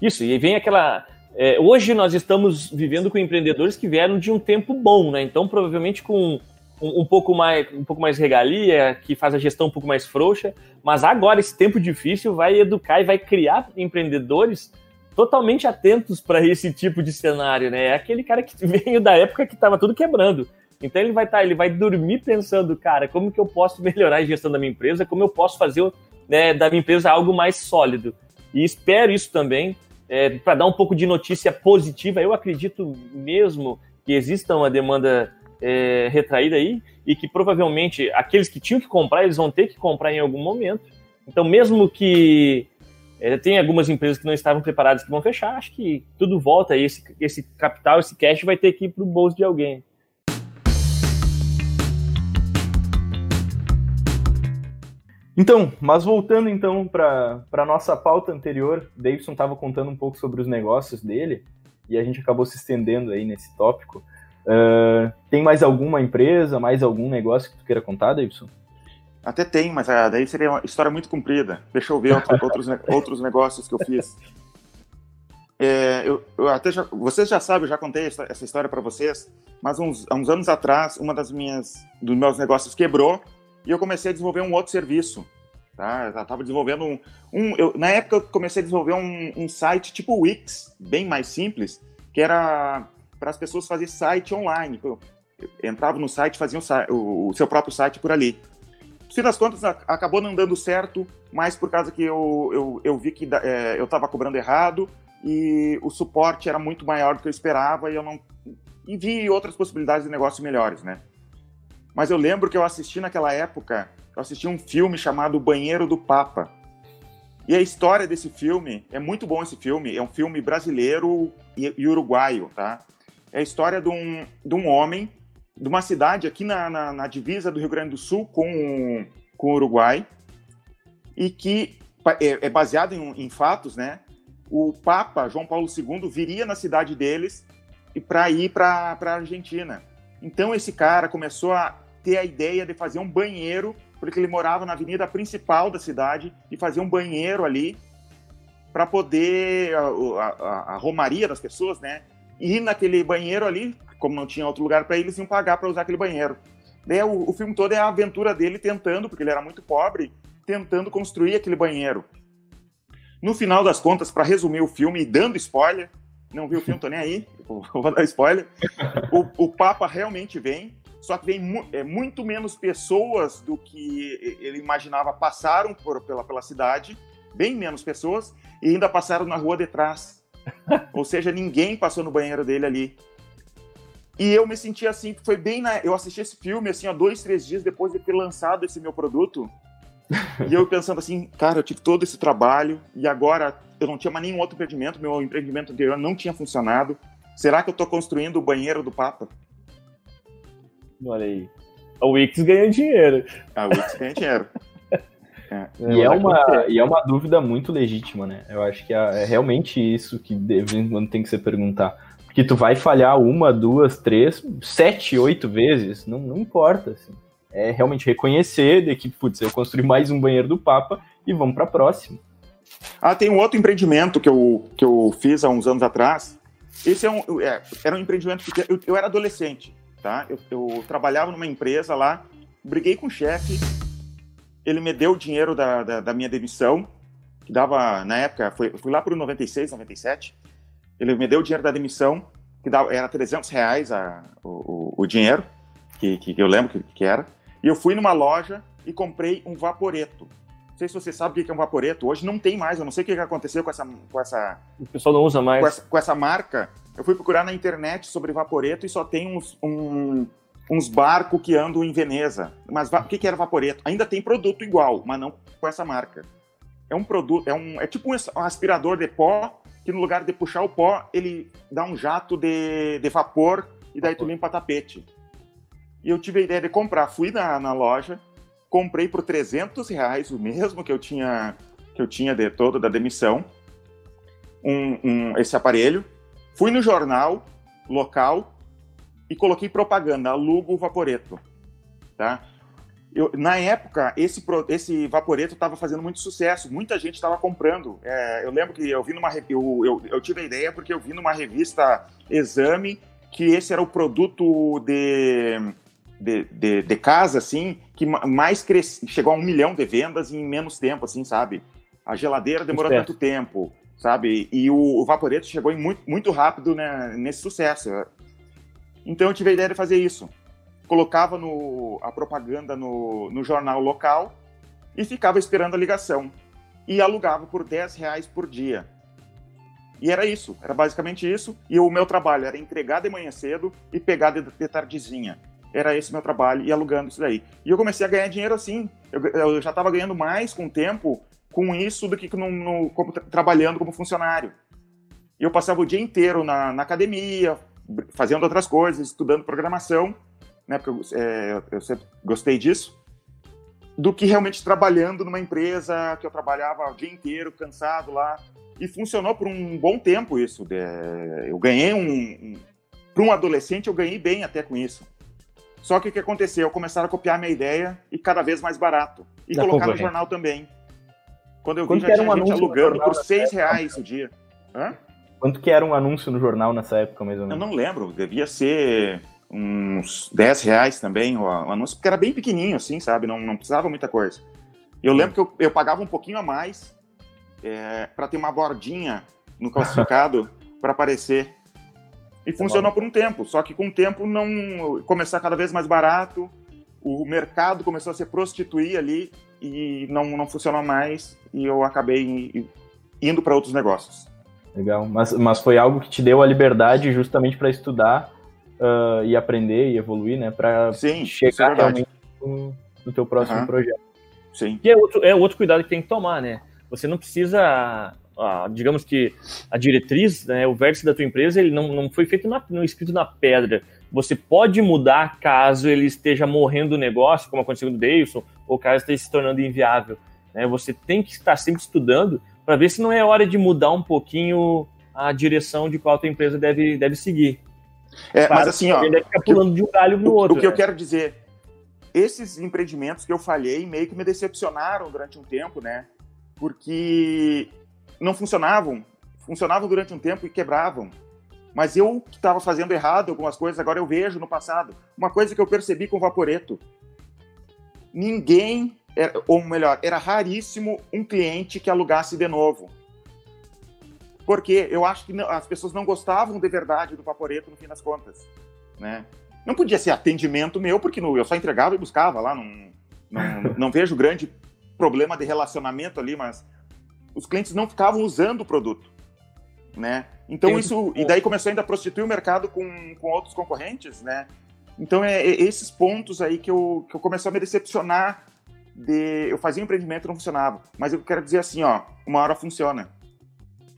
Speaker 2: Isso, e vem aquela. É, hoje nós estamos vivendo com empreendedores que vieram de um tempo bom, né? Então, provavelmente com um, um, pouco mais, um pouco mais regalia, que faz a gestão um pouco mais frouxa, mas agora esse tempo difícil vai educar e vai criar empreendedores totalmente atentos para esse tipo de cenário, né? É aquele cara que (laughs) veio da época que estava tudo quebrando. Então ele vai estar, tá, ele vai dormir pensando, cara, como que eu posso melhorar a gestão da minha empresa, como eu posso fazer né, da minha empresa algo mais sólido. E espero isso também, é, para dar um pouco de notícia positiva. Eu acredito mesmo que exista uma demanda é, retraída aí e que provavelmente aqueles que tinham que comprar, eles vão ter que comprar em algum momento. Então, mesmo que é, tem algumas empresas que não estavam preparadas que vão fechar, acho que tudo volta aí, esse, esse capital, esse cash vai ter que ir para o bolso de alguém.
Speaker 1: Então, mas voltando então para a nossa pauta anterior, Davidson estava contando um pouco sobre os negócios dele e a gente acabou se estendendo aí nesse tópico. Uh, tem mais alguma empresa, mais algum negócio que tu queira contar, Davidson?
Speaker 3: Até tem, mas ah, daí seria uma história muito comprida. Deixa eu ver (laughs) outros, outros negócios que eu fiz. É, eu, eu, até já, vocês já sabem, eu já contei essa, essa história para vocês, mas uns, há uns anos atrás, uma das minhas dos meus negócios quebrou e eu comecei a desenvolver um outro serviço. Tá? Eu estava desenvolvendo um. um eu, na época, eu comecei a desenvolver um, um site tipo Wix, bem mais simples, que era para as pessoas fazer site online. Eu entrava no site, fazia o, seu próprio site por ali. No fim das contas, acabou não dando certo, mas por causa que eu, eu, eu vi que é, eu estava cobrando errado e o suporte era muito maior do que eu esperava e eu não. E vi outras possibilidades de negócio melhores, né? Mas eu lembro que eu assisti naquela época, eu assisti um filme chamado Banheiro do Papa. E a história desse filme, é muito bom esse filme, é um filme brasileiro e uruguaio, tá? É a história de um, de um homem de uma cidade aqui na, na, na divisa do Rio Grande do Sul com, com o Uruguai e que é, é baseado em, em fatos, né? O Papa João Paulo II viria na cidade deles e para ir para a Argentina. Então esse cara começou a ter a ideia de fazer um banheiro, porque ele morava na avenida principal da cidade, e fazer um banheiro ali para poder a, a, a, romaria das pessoas, né, ir naquele banheiro ali, como não tinha outro lugar para eles, iam pagar para usar aquele banheiro. Daí o, o filme todo é a aventura dele tentando, porque ele era muito pobre, tentando construir aquele banheiro. No final das contas, para resumir o filme e dando spoiler, não viu o filme, tô nem aí, (laughs) vou dar spoiler. O, o Papa realmente vem, só que vem mu é, muito menos pessoas do que ele imaginava passaram por, pela, pela cidade, bem menos pessoas, e ainda passaram na rua de trás. Ou seja, ninguém passou no banheiro dele ali. E eu me senti assim, foi bem na. Eu assisti esse filme assim, há dois, três dias depois de ter lançado esse meu produto. (laughs) e eu pensando assim, cara, eu tive todo esse trabalho e agora eu não tinha mais nenhum outro empreendimento, meu empreendimento anterior não tinha funcionado. Será que eu estou construindo o banheiro do Papa?
Speaker 2: Olha aí. A Wix ganha dinheiro.
Speaker 3: A Wix ganha dinheiro. (laughs)
Speaker 1: É. E, é uma, e é uma dúvida muito legítima, né? Eu acho que é, é realmente isso que deve, tem que se perguntar. Porque tu vai falhar uma, duas, três, sete, oito vezes, não, não importa. Assim. É realmente reconhecer de que, putz, eu construí mais um banheiro do Papa e vamos para a próxima.
Speaker 3: Ah, tem um outro empreendimento que eu, que eu fiz há uns anos atrás. Esse é um, é, era um empreendimento que eu, eu era adolescente, tá? Eu, eu, trabalhava numa empresa lá, briguei com o chefe, ele me deu o dinheiro da, da, da minha demissão, que dava, na época, foi, fui lá para o 96, 97, ele me deu o dinheiro da demissão, que dava, era 300 reais a, o, o, o dinheiro, que, que, eu lembro que, que era, e eu fui numa loja e comprei um vaporeto sei se você sabe o que é um vaporeto. Hoje não tem mais. Eu não sei o que aconteceu com essa. Com essa
Speaker 2: o pessoal não usa mais.
Speaker 3: Com essa, com essa marca. Eu fui procurar na internet sobre vaporeto e só tem uns, um, uns barcos que andam em Veneza. Mas o que, que era vaporeto? Ainda tem produto igual, mas não com essa marca. É um produto, é, um, é tipo um aspirador de pó que no lugar de puxar o pó, ele dá um jato de, de vapor e daí tu limpa tapete. E eu tive a ideia de comprar. Fui na, na loja, comprei por 300 reais, o mesmo que eu tinha, que eu tinha de todo da demissão, um, um, esse aparelho. Fui no jornal local e coloquei propaganda, alugo o Vaporeto. Tá? Eu, na época, esse, esse Vaporeto estava fazendo muito sucesso, muita gente estava comprando. É, eu lembro que eu vi numa. Eu, eu, eu, tive a ideia porque eu vi numa revista Exame que esse era o produto de, de, de, de casa, assim, que mais cresce, chegou a um milhão de vendas em menos tempo, assim, sabe? A geladeira demorou tanto tempo, sabe? E o, o Vaporeto chegou muito, muito rápido né, nesse sucesso. Então eu tive a ideia de fazer isso colocava no, a propaganda no, no jornal local e ficava esperando a ligação. E alugava por 10 reais por dia. E era isso, era basicamente isso. E o meu trabalho era entregar de manhã cedo e pegar de, de tardezinha. Era esse meu trabalho, e alugando isso daí. E eu comecei a ganhar dinheiro assim. Eu, eu já estava ganhando mais com o tempo com isso do que no, no como, trabalhando como funcionário. E eu passava o dia inteiro na, na academia, fazendo outras coisas, estudando programação né, porque eu, é, eu sempre gostei disso, do que realmente trabalhando numa empresa que eu trabalhava o dia inteiro, cansado lá. E funcionou por um bom tempo isso. Eu ganhei um. um para um adolescente, eu ganhei bem até com isso. Só que o que aconteceu? Começaram a copiar minha ideia e cada vez mais barato. E da colocar no jornal também. Quando eu vi, Quanto já tinha um gente alugando por seis reais o dia. Hã?
Speaker 1: Quanto que era um anúncio no jornal nessa época, mais ou menos?
Speaker 3: Eu não lembro. Devia ser uns 10 reais também o, anúncio, porque era bem pequenininho, assim, sabe? Não, não precisava muita coisa. Eu lembro que eu, eu pagava um pouquinho a mais é, para ter uma bordinha no (laughs) classificado para aparecer. E tá funcionou por um tempo, só que com o tempo não começar cada vez mais barato, o mercado começou a se prostituir ali e não, não funcionou mais e eu acabei indo para outros negócios.
Speaker 1: Legal, mas, mas foi algo que te deu a liberdade justamente para estudar uh, e aprender e evoluir, né? Para chegar é realmente no, no, teu próximo uhum. projeto.
Speaker 2: Sim. E é outro, é outro cuidado que tem que tomar, né? Você não precisa, ah, digamos que a diretriz, né, o vértice da tua empresa, ele não, não foi feito na, não escrito na pedra. Você pode mudar caso ele esteja morrendo o negócio, como aconteceu com o Davidson, ou caso esteja se tornando inviável. Né? Você tem que estar sempre estudando para ver se não é hora de mudar um pouquinho a direção de qual a tua empresa deve, deve seguir.
Speaker 3: É, mas assim, ó.
Speaker 2: Ele ficar pulando de um galho no outro.
Speaker 3: O que né? eu quero dizer, esses empreendimentos que eu falhei meio que me decepcionaram durante um tempo, né? Porque não funcionavam. Funcionavam durante um tempo e quebravam. Mas eu que estava fazendo errado algumas coisas, agora eu vejo no passado. Uma coisa que eu percebi com o Vaporeto. Ninguém, ou melhor, era raríssimo um cliente que alugasse de novo porque eu acho que as pessoas não gostavam de verdade do Vaporeto no fim das contas, né? Não podia ser atendimento meu, porque eu só entregava e buscava lá, não, não, (laughs) não vejo grande problema de relacionamento ali, mas os clientes não ficavam usando o produto, né? Então isso, e daí começou ainda a prostituir o mercado com, com outros concorrentes, né? Então é, é esses pontos aí que eu, que eu comecei a me decepcionar de eu fazia um empreendimento não funcionava, mas eu quero dizer assim, ó, uma hora funciona.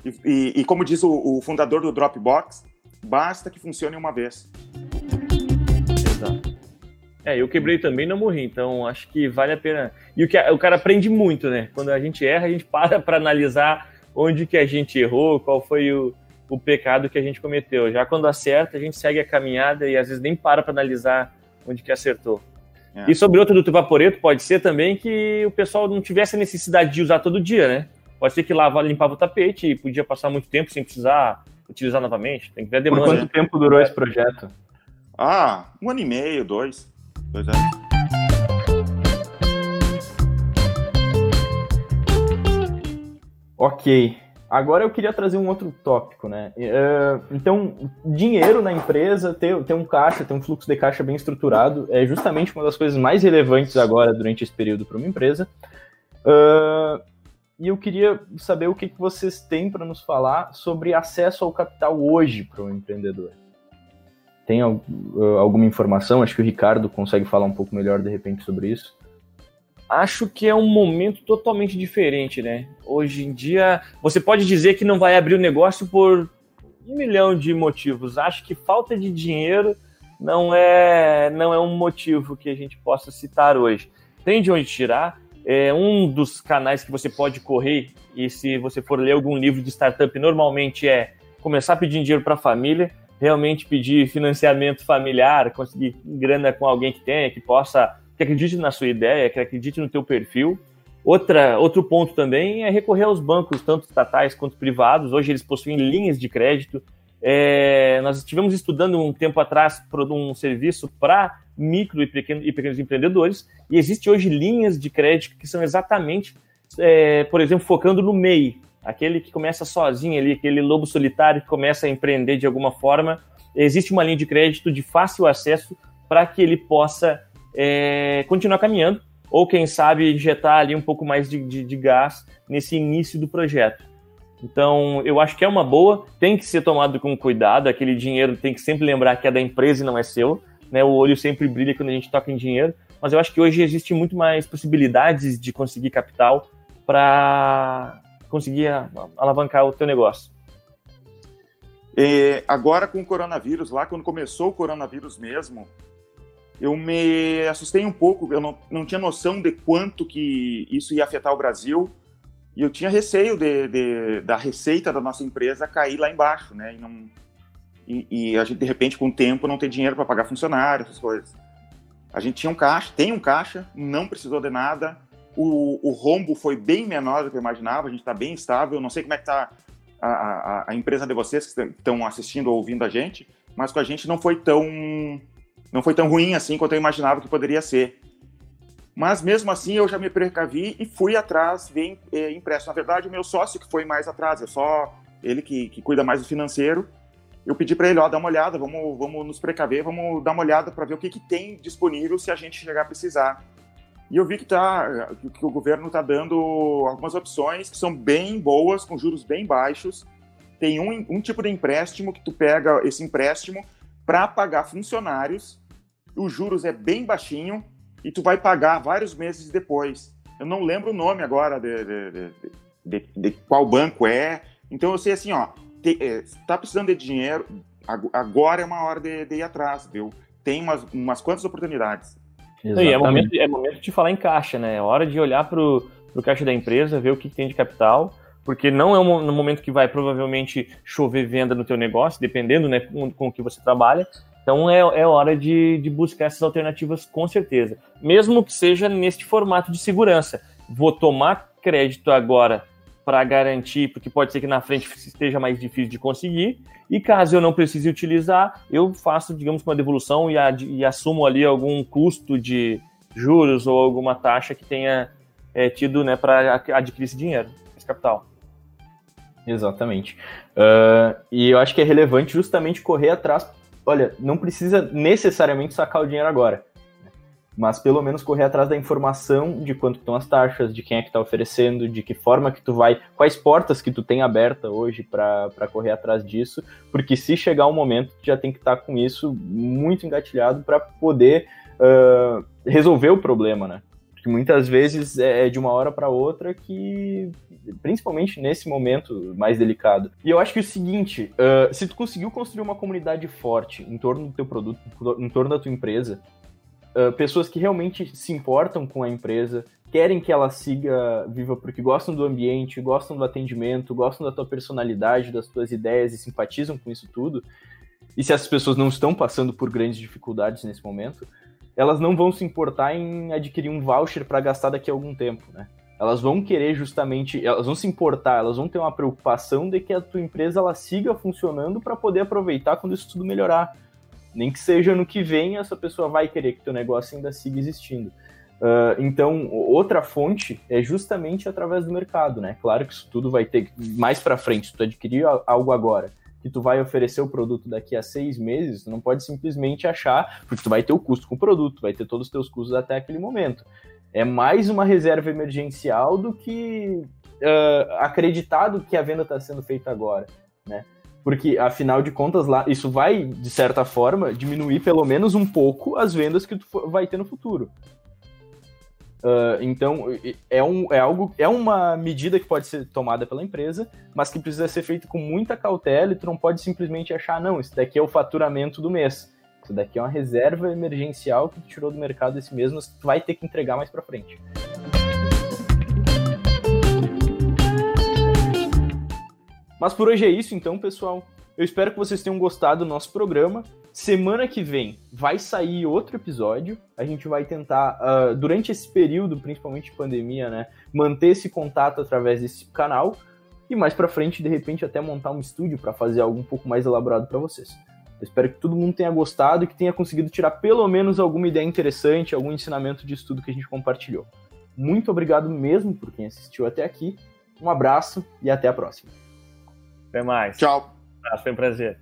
Speaker 3: E, e, e como diz o, o, fundador do Dropbox, basta que funcione uma vez.
Speaker 2: Exato. É, eu quebrei também não morri, então acho que vale a pena. E o, que, o cara aprende muito, né? Quando a gente erra, a gente para para analisar onde que a gente errou, qual foi o, o pecado que a gente cometeu. Já quando acerta, a gente segue a caminhada e às vezes nem para para analisar onde que acertou. É. E sobre outro do Vaporeto, pode ser também que o pessoal não tivesse a necessidade de usar todo dia, né? Pode ser que lava, limpava o tapete e podia passar muito tempo sem precisar utilizar novamente. Tem que ver a demanda.
Speaker 1: Por quanto tempo durou esse projeto?
Speaker 3: Ah, um ano e meio, dois. Dois anos.
Speaker 1: Ok. Agora eu queria trazer um outro tópico, né? É, então, dinheiro na empresa, ter, ter um caixa, ter um fluxo de caixa bem estruturado, é justamente uma das coisas mais relevantes agora durante esse período para uma empresa. Uh, e eu queria saber o que, vocês têm para nos falar sobre acesso ao capital hoje para um empreendedor. Tem alguma informação? Acho que o Ricardo consegue falar um pouco melhor de repente sobre isso.
Speaker 2: Acho que é um momento totalmente diferente, né? Hoje em dia, você pode dizer que não vai abrir o negócio por um milhão de motivos. Acho que falta de dinheiro não é, não é um motivo que a gente possa citar hoje. tem de onde tirar. É um dos canais que você pode correr, e se você for ler algum livro de startup, normalmente é começar a pedir dinheiro para a família, realmente pedir financiamento familiar, conseguir grana com alguém que tenha, que possa, que acredite na sua ideia, que acredite no teu perfil. Outra, outro ponto também é recorrer aos bancos, tanto estatais quanto privados. Hoje eles possuem linhas de crédito. É, nós estivemos estudando um tempo atrás um serviço para micro e, pequeno, e pequenos empreendedores, e existe hoje linhas de crédito que são exatamente, é, por exemplo, focando no MEI, aquele que começa sozinho ali, aquele lobo solitário que começa a empreender de alguma forma. Existe uma linha de crédito de fácil acesso para que ele possa é, continuar caminhando, ou quem sabe injetar ali um pouco mais de, de, de gás nesse início do projeto. Então, eu acho que é uma boa, tem que ser tomado com cuidado, aquele dinheiro tem que sempre lembrar que é da empresa e não é seu né? O olho sempre brilha quando a gente toca em dinheiro, mas eu acho que hoje existe muito mais possibilidades de conseguir capital para conseguir alavancar o teu negócio.
Speaker 3: É, agora com o coronavírus, lá quando começou o coronavírus mesmo, eu me assustei um pouco, eu não, não tinha noção de quanto que isso ia afetar o Brasil, e eu tinha receio de, de da receita da nossa empresa cair lá embaixo, né? E não, e, e, a gente, de repente, com o tempo, não ter dinheiro para pagar funcionário, essas coisas. A gente tinha um caixa, tem um caixa, não precisou de nada. O, o rombo foi bem menor do que eu imaginava, a gente está bem estável. Não sei como é que está a, a, a, empresa de vocês que estão assistindo ou ouvindo a gente, mas com a gente não foi tão não foi tão ruim assim quanto eu imaginava que poderia ser. Mas mesmo assim eu já me precavi e fui atrás de é, empréstimo. Na verdade, o meu sócio que foi mais atrás, é só ele que, que cuida mais do financeiro eu pedi para ele, ó, dá uma olhada, vamos, vamos nos precaver, vamos dar uma olhada para ver o que, que tem disponível se a gente chegar a precisar. E eu vi que, tá, que o governo está dando algumas opções que são bem boas, com juros bem baixos. Tem um, um tipo de empréstimo que tu pega esse empréstimo para pagar funcionários, os juros é bem baixinho e tu vai pagar vários meses depois. Eu não lembro o nome agora de, de, de, de qual banco é. Então eu sei assim, ó, está é, precisando de dinheiro, agora é uma hora de, de ir atrás, viu? Tem umas, umas quantas oportunidades.
Speaker 2: é, momento, é momento de falar em caixa, né? É hora de olhar para o caixa da empresa, ver o que, que tem de capital, porque não é um, no momento que vai provavelmente chover venda no teu negócio, dependendo né, com, com o que você trabalha. Então é, é hora de, de buscar essas alternativas com certeza. Mesmo que seja neste formato de segurança. Vou tomar crédito agora para garantir, porque pode ser que na frente esteja mais difícil de conseguir. E caso eu não precise utilizar, eu faço, digamos, uma devolução e, e assumo ali algum custo de juros ou alguma taxa que tenha é, tido né, para adquirir esse dinheiro, esse capital.
Speaker 1: Exatamente. Uh, e eu acho que é relevante justamente correr atrás. Olha, não precisa necessariamente sacar o dinheiro agora mas pelo menos correr atrás da informação de quanto estão as taxas, de quem é que está oferecendo, de que forma que tu vai, quais portas que tu tem aberta hoje para correr atrás disso, porque se chegar um momento, tu já tem que estar tá com isso muito engatilhado para poder uh, resolver o problema, né? Porque muitas vezes é, é de uma hora para outra que, principalmente nesse momento mais delicado. E eu acho que é o seguinte, uh, se tu conseguiu construir uma comunidade forte em torno do teu produto, em torno da tua empresa, uh, pessoas que realmente se importam com a empresa, querem que ela siga viva porque gostam do ambiente, gostam do atendimento, gostam da tua personalidade, das tuas ideias e simpatizam com isso tudo. E se essas pessoas não estão passando por grandes dificuldades nesse momento, elas não vão se importar em adquirir um voucher para gastar daqui a algum tempo, né? Elas vão querer justamente, elas vão se importar, elas vão ter uma preocupação de que a tua empresa ela siga funcionando para poder aproveitar quando isso tudo melhorar. Nem que seja no que vem, essa pessoa vai querer que teu negócio ainda siga existindo. Uh, então, outra fonte é justamente através do mercado, né? Claro que isso tudo vai ter mais para frente. Se tu adquirir algo agora, que tu vai oferecer o produto daqui a seis meses, tu não pode simplesmente achar, porque tu vai ter o custo com o produto, vai ter todos os teus custos até aquele momento. É mais uma reserva emergencial do que uh, acreditado que a venda está sendo feita agora, né? Porque, afinal de contas, lá isso vai, de certa forma, diminuir pelo menos um pouco as vendas que tu vai ter no futuro. Uh, então, é, um, é algo, é uma medida que pode ser tomada pela empresa, mas que precisa ser feita com muita cautela e tu não pode simplesmente achar, não, isso daqui é o faturamento do mês. Isso daqui é uma reserva emergencial que tu tirou do mercado esse mesmo, que tu vai ter que entregar mais para frente. Mas por hoje é isso, então, pessoal. Eu espero que vocês tenham gostado do nosso programa. Semana que vem vai sair outro episódio. A gente vai tentar, uh, durante esse período, principalmente de pandemia, né, manter esse contato através desse canal. E mais para frente, de repente, até montar um estúdio para fazer algo um pouco mais elaborado para vocês. Eu espero que todo mundo tenha gostado e que tenha conseguido tirar pelo menos alguma ideia interessante, algum ensinamento de estudo que a gente compartilhou. Muito obrigado mesmo por quem assistiu até aqui. Um abraço e até a próxima.
Speaker 2: Até mais.
Speaker 3: Tchau.
Speaker 2: Foi um prazer.